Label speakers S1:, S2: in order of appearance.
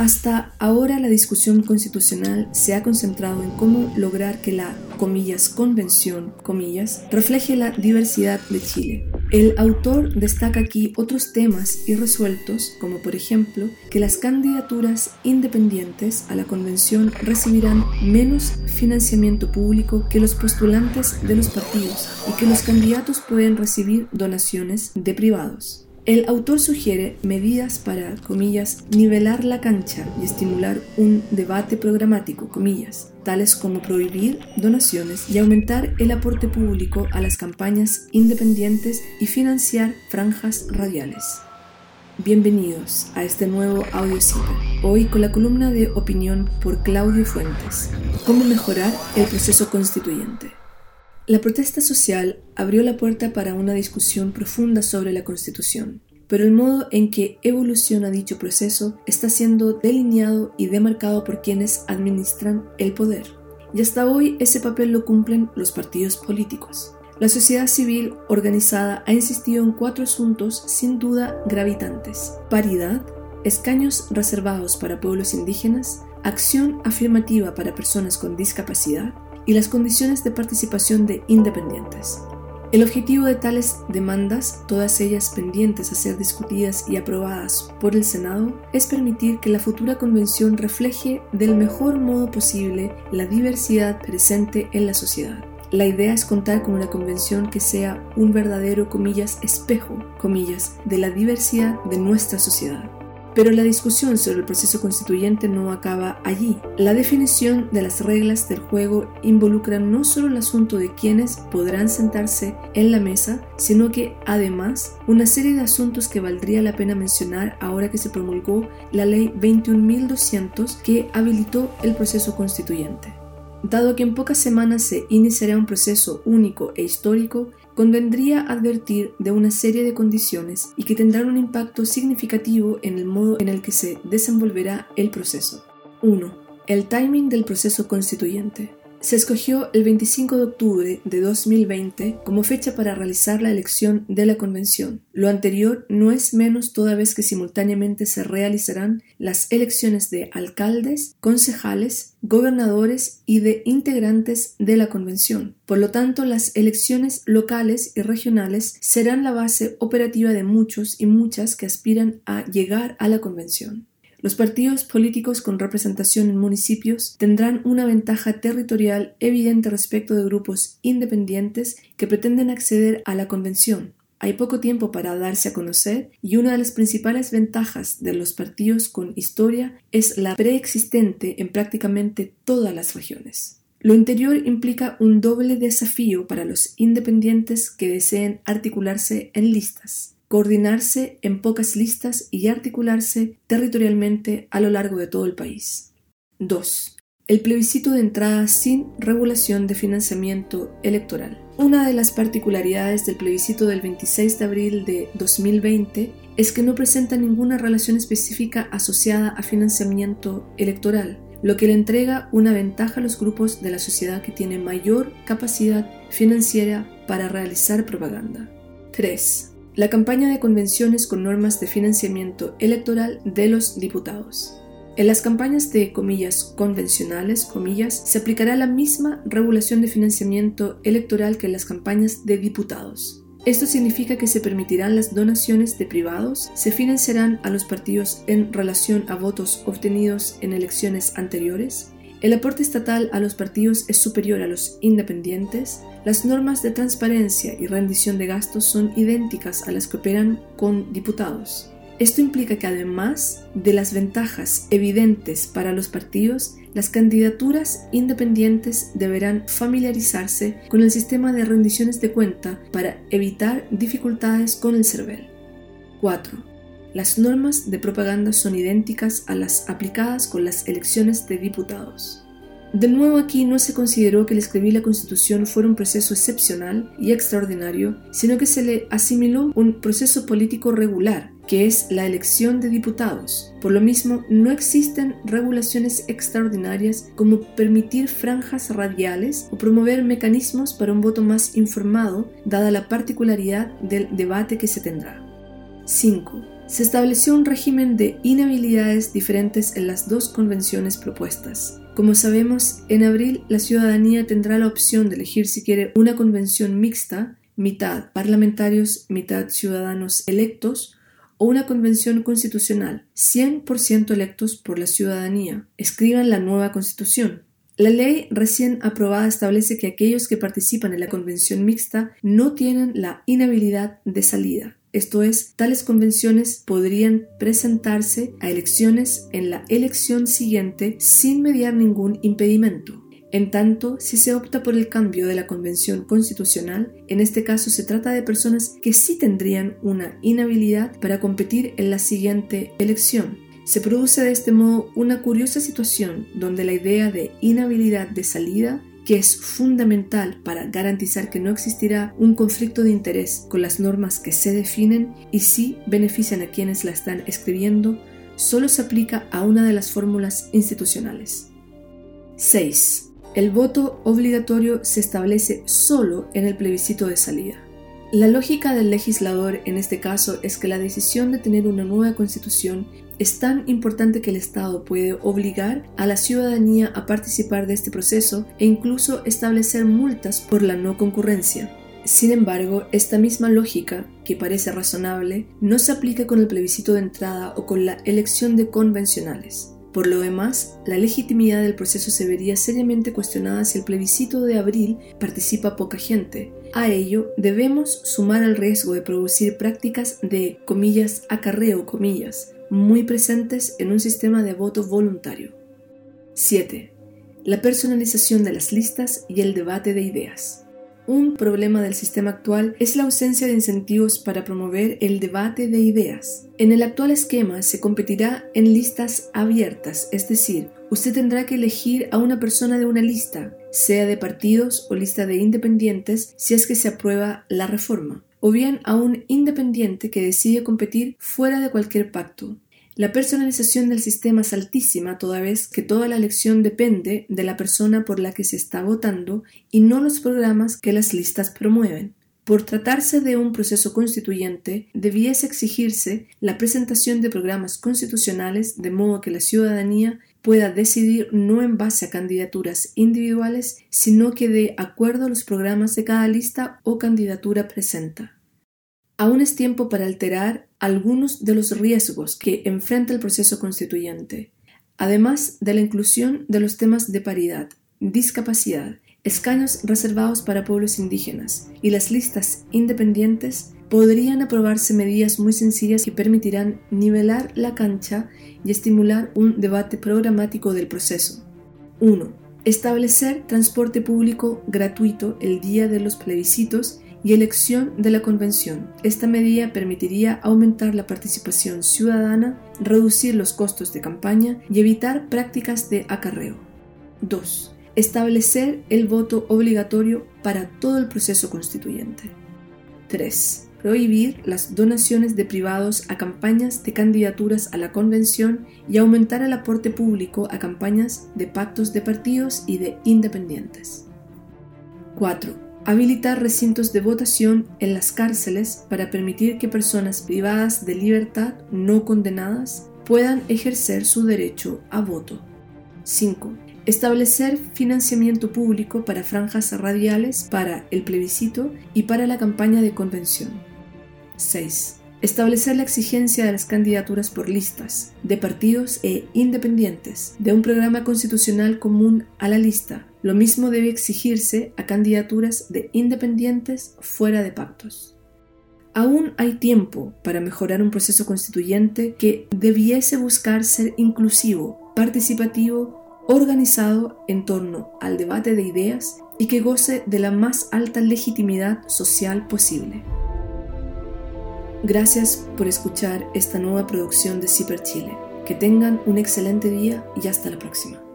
S1: Hasta ahora la discusión constitucional se ha concentrado en cómo lograr que la, convención, refleje la diversidad de Chile. El autor destaca aquí otros temas irresueltos, como por ejemplo que las candidaturas independientes a la convención recibirán menos financiamiento público que los postulantes de los partidos y que los candidatos pueden recibir donaciones de privados. El autor sugiere medidas para, nivelar la cancha y estimular un debate programático, tales como prohibir donaciones y aumentar el aporte público a las campañas independientes y financiar franjas radiales. Bienvenidos a este nuevo audio Hoy con la columna de opinión por Claudio Fuentes. ¿Cómo mejorar el proceso constituyente? La protesta social abrió la puerta para una discusión profunda sobre la Constitución, pero el modo en que evoluciona dicho proceso está siendo delineado y demarcado por quienes administran el poder. Y hasta hoy ese papel lo cumplen los partidos políticos. La sociedad civil organizada ha insistido en cuatro asuntos sin duda gravitantes. Paridad, escaños reservados para pueblos indígenas, acción afirmativa para personas con discapacidad, y las condiciones de participación de independientes. El objetivo de tales demandas, todas ellas pendientes a ser discutidas y aprobadas por el Senado, es permitir que la futura convención refleje del mejor modo posible la diversidad presente en la sociedad. La idea es contar con una convención que sea un verdadero, comillas, espejo, comillas, de la diversidad de nuestra sociedad. Pero la discusión sobre el proceso constituyente no acaba allí. La definición de las reglas del juego involucra no solo el asunto de quiénes podrán sentarse en la mesa, sino que además una serie de asuntos que valdría la pena mencionar ahora que se promulgó la ley 21.200 que habilitó el proceso constituyente. Dado que en pocas semanas se iniciará un proceso único e histórico, convendría advertir de una serie de condiciones y que tendrán un impacto significativo en el modo en el que se desenvolverá el proceso. 1. El timing del proceso constituyente. Se escogió el 25 de octubre de 2020 como fecha para realizar la elección de la convención. Lo anterior no es menos toda vez que simultáneamente se realizarán las elecciones de alcaldes, concejales, gobernadores y de integrantes de la convención. Por lo tanto, las elecciones locales y regionales serán la base operativa de muchos y muchas que aspiran a llegar a la convención. Los partidos políticos con representación en municipios tendrán una ventaja territorial evidente respecto de grupos independientes que pretenden acceder a la convención. Hay poco tiempo para darse a conocer y una de las principales ventajas de los partidos con historia es la preexistente en prácticamente todas las regiones. Lo interior implica un doble desafío para los independientes que deseen articularse en listas coordinarse en pocas listas y articularse territorialmente a lo largo de todo el país. 2. El plebiscito de entrada sin regulación de financiamiento electoral. Una de las particularidades del plebiscito del 26 de abril de 2020 es que no presenta ninguna relación específica asociada a financiamiento electoral, lo que le entrega una ventaja a los grupos de la sociedad que tienen mayor capacidad financiera para realizar propaganda. 3 la campaña de convenciones con normas de financiamiento electoral de los diputados. En las campañas de comillas convencionales, comillas, se aplicará la misma regulación de financiamiento electoral que en las campañas de diputados. Esto significa que se permitirán las donaciones de privados, se financiarán a los partidos en relación a votos obtenidos en elecciones anteriores, el aporte estatal a los partidos es superior a los independientes, las normas de transparencia y rendición de gastos son idénticas a las que operan con diputados. Esto implica que además de las ventajas evidentes para los partidos, las candidaturas independientes deberán familiarizarse con el sistema de rendiciones de cuenta para evitar dificultades con el CERVEL. 4. Las normas de propaganda son idénticas a las aplicadas con las elecciones de diputados. De nuevo aquí no se consideró que el escribir la Constitución fuera un proceso excepcional y extraordinario, sino que se le asimiló un proceso político regular, que es la elección de diputados. Por lo mismo, no existen regulaciones extraordinarias como permitir franjas radiales o promover mecanismos para un voto más informado, dada la particularidad del debate que se tendrá. 5 se estableció un régimen de inhabilidades diferentes en las dos convenciones propuestas. Como sabemos, en abril la ciudadanía tendrá la opción de elegir si quiere una convención mixta, mitad parlamentarios, mitad ciudadanos electos, o una convención constitucional, 100% electos por la ciudadanía. Escriban la nueva constitución. La ley recién aprobada establece que aquellos que participan en la convención mixta no tienen la inhabilidad de salida. Esto es, tales convenciones podrían presentarse a elecciones en la elección siguiente sin mediar ningún impedimento. En tanto, si se opta por el cambio de la Convención Constitucional, en este caso se trata de personas que sí tendrían una inhabilidad para competir en la siguiente elección. Se produce de este modo una curiosa situación donde la idea de inhabilidad de salida que es fundamental para garantizar que no existirá un conflicto de interés con las normas que se definen y sí benefician a quienes la están escribiendo, solo se aplica a una de las fórmulas institucionales. 6. El voto obligatorio se establece solo en el plebiscito de salida. La lógica del legislador en este caso es que la decisión de tener una nueva constitución es tan importante que el Estado puede obligar a la ciudadanía a participar de este proceso e incluso establecer multas por la no concurrencia. Sin embargo, esta misma lógica, que parece razonable, no se aplica con el plebiscito de entrada o con la elección de convencionales. Por lo demás, la legitimidad del proceso se vería seriamente cuestionada si el plebiscito de abril participa poca gente. A ello debemos sumar el riesgo de producir prácticas de comillas acarreo comillas muy presentes en un sistema de voto voluntario. 7. La personalización de las listas y el debate de ideas. Un problema del sistema actual es la ausencia de incentivos para promover el debate de ideas. En el actual esquema se competirá en listas abiertas, es decir, usted tendrá que elegir a una persona de una lista, sea de partidos o lista de independientes, si es que se aprueba la reforma, o bien a un independiente que decide competir fuera de cualquier pacto. La personalización del sistema es altísima toda vez que toda la elección depende de la persona por la que se está votando y no los programas que las listas promueven. Por tratarse de un proceso constituyente, debiese exigirse la presentación de programas constitucionales de modo que la ciudadanía pueda decidir no en base a candidaturas individuales, sino que de acuerdo a los programas de cada lista o candidatura presenta. Aún es tiempo para alterar algunos de los riesgos que enfrenta el proceso constituyente, además de la inclusión de los temas de paridad, discapacidad, escaños reservados para pueblos indígenas y las listas independientes, podrían aprobarse medidas muy sencillas que permitirán nivelar la cancha y estimular un debate programático del proceso. 1. Establecer transporte público gratuito el día de los plebiscitos y elección de la convención. Esta medida permitiría aumentar la participación ciudadana, reducir los costos de campaña y evitar prácticas de acarreo. 2. Establecer el voto obligatorio para todo el proceso constituyente. 3. Prohibir las donaciones de privados a campañas de candidaturas a la convención y aumentar el aporte público a campañas de pactos de partidos y de independientes. 4 habilitar recintos de votación en las cárceles para permitir que personas privadas de libertad no condenadas puedan ejercer su derecho a voto. 5. Establecer financiamiento público para franjas radiales para el plebiscito y para la campaña de convención. 6. Establecer la exigencia de las candidaturas por listas, de partidos e independientes, de un programa constitucional común a la lista. Lo mismo debe exigirse a candidaturas de independientes fuera de pactos. Aún hay tiempo para mejorar un proceso constituyente que debiese buscar ser inclusivo, participativo, organizado en torno al debate de ideas y que goce de la más alta legitimidad social posible. Gracias por escuchar esta nueva producción de Ciper Chile. Que tengan un excelente día y hasta la próxima.